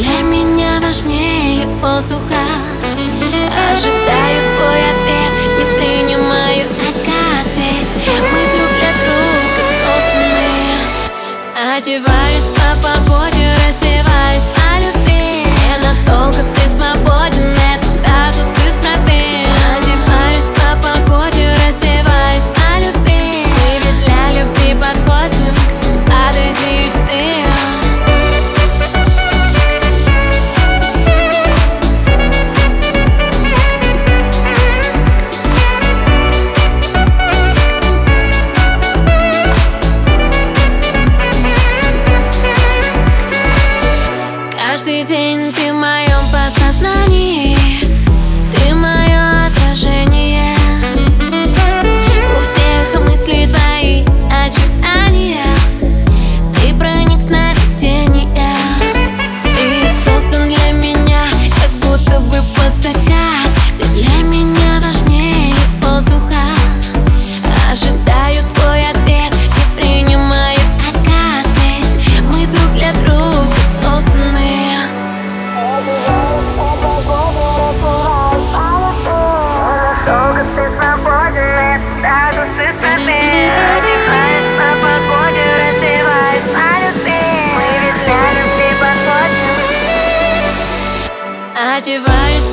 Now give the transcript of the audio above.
для меня важнее воздуха. Ожидаю твой ответ, не принимаю отказ Ведь мы друг для друга созданы. Одеваюсь по погоде, день ты в моем подсознании ты свободен, это статус исправим Одеваюсь по погоде, любви Мы ведь для любви подходим Одеваюсь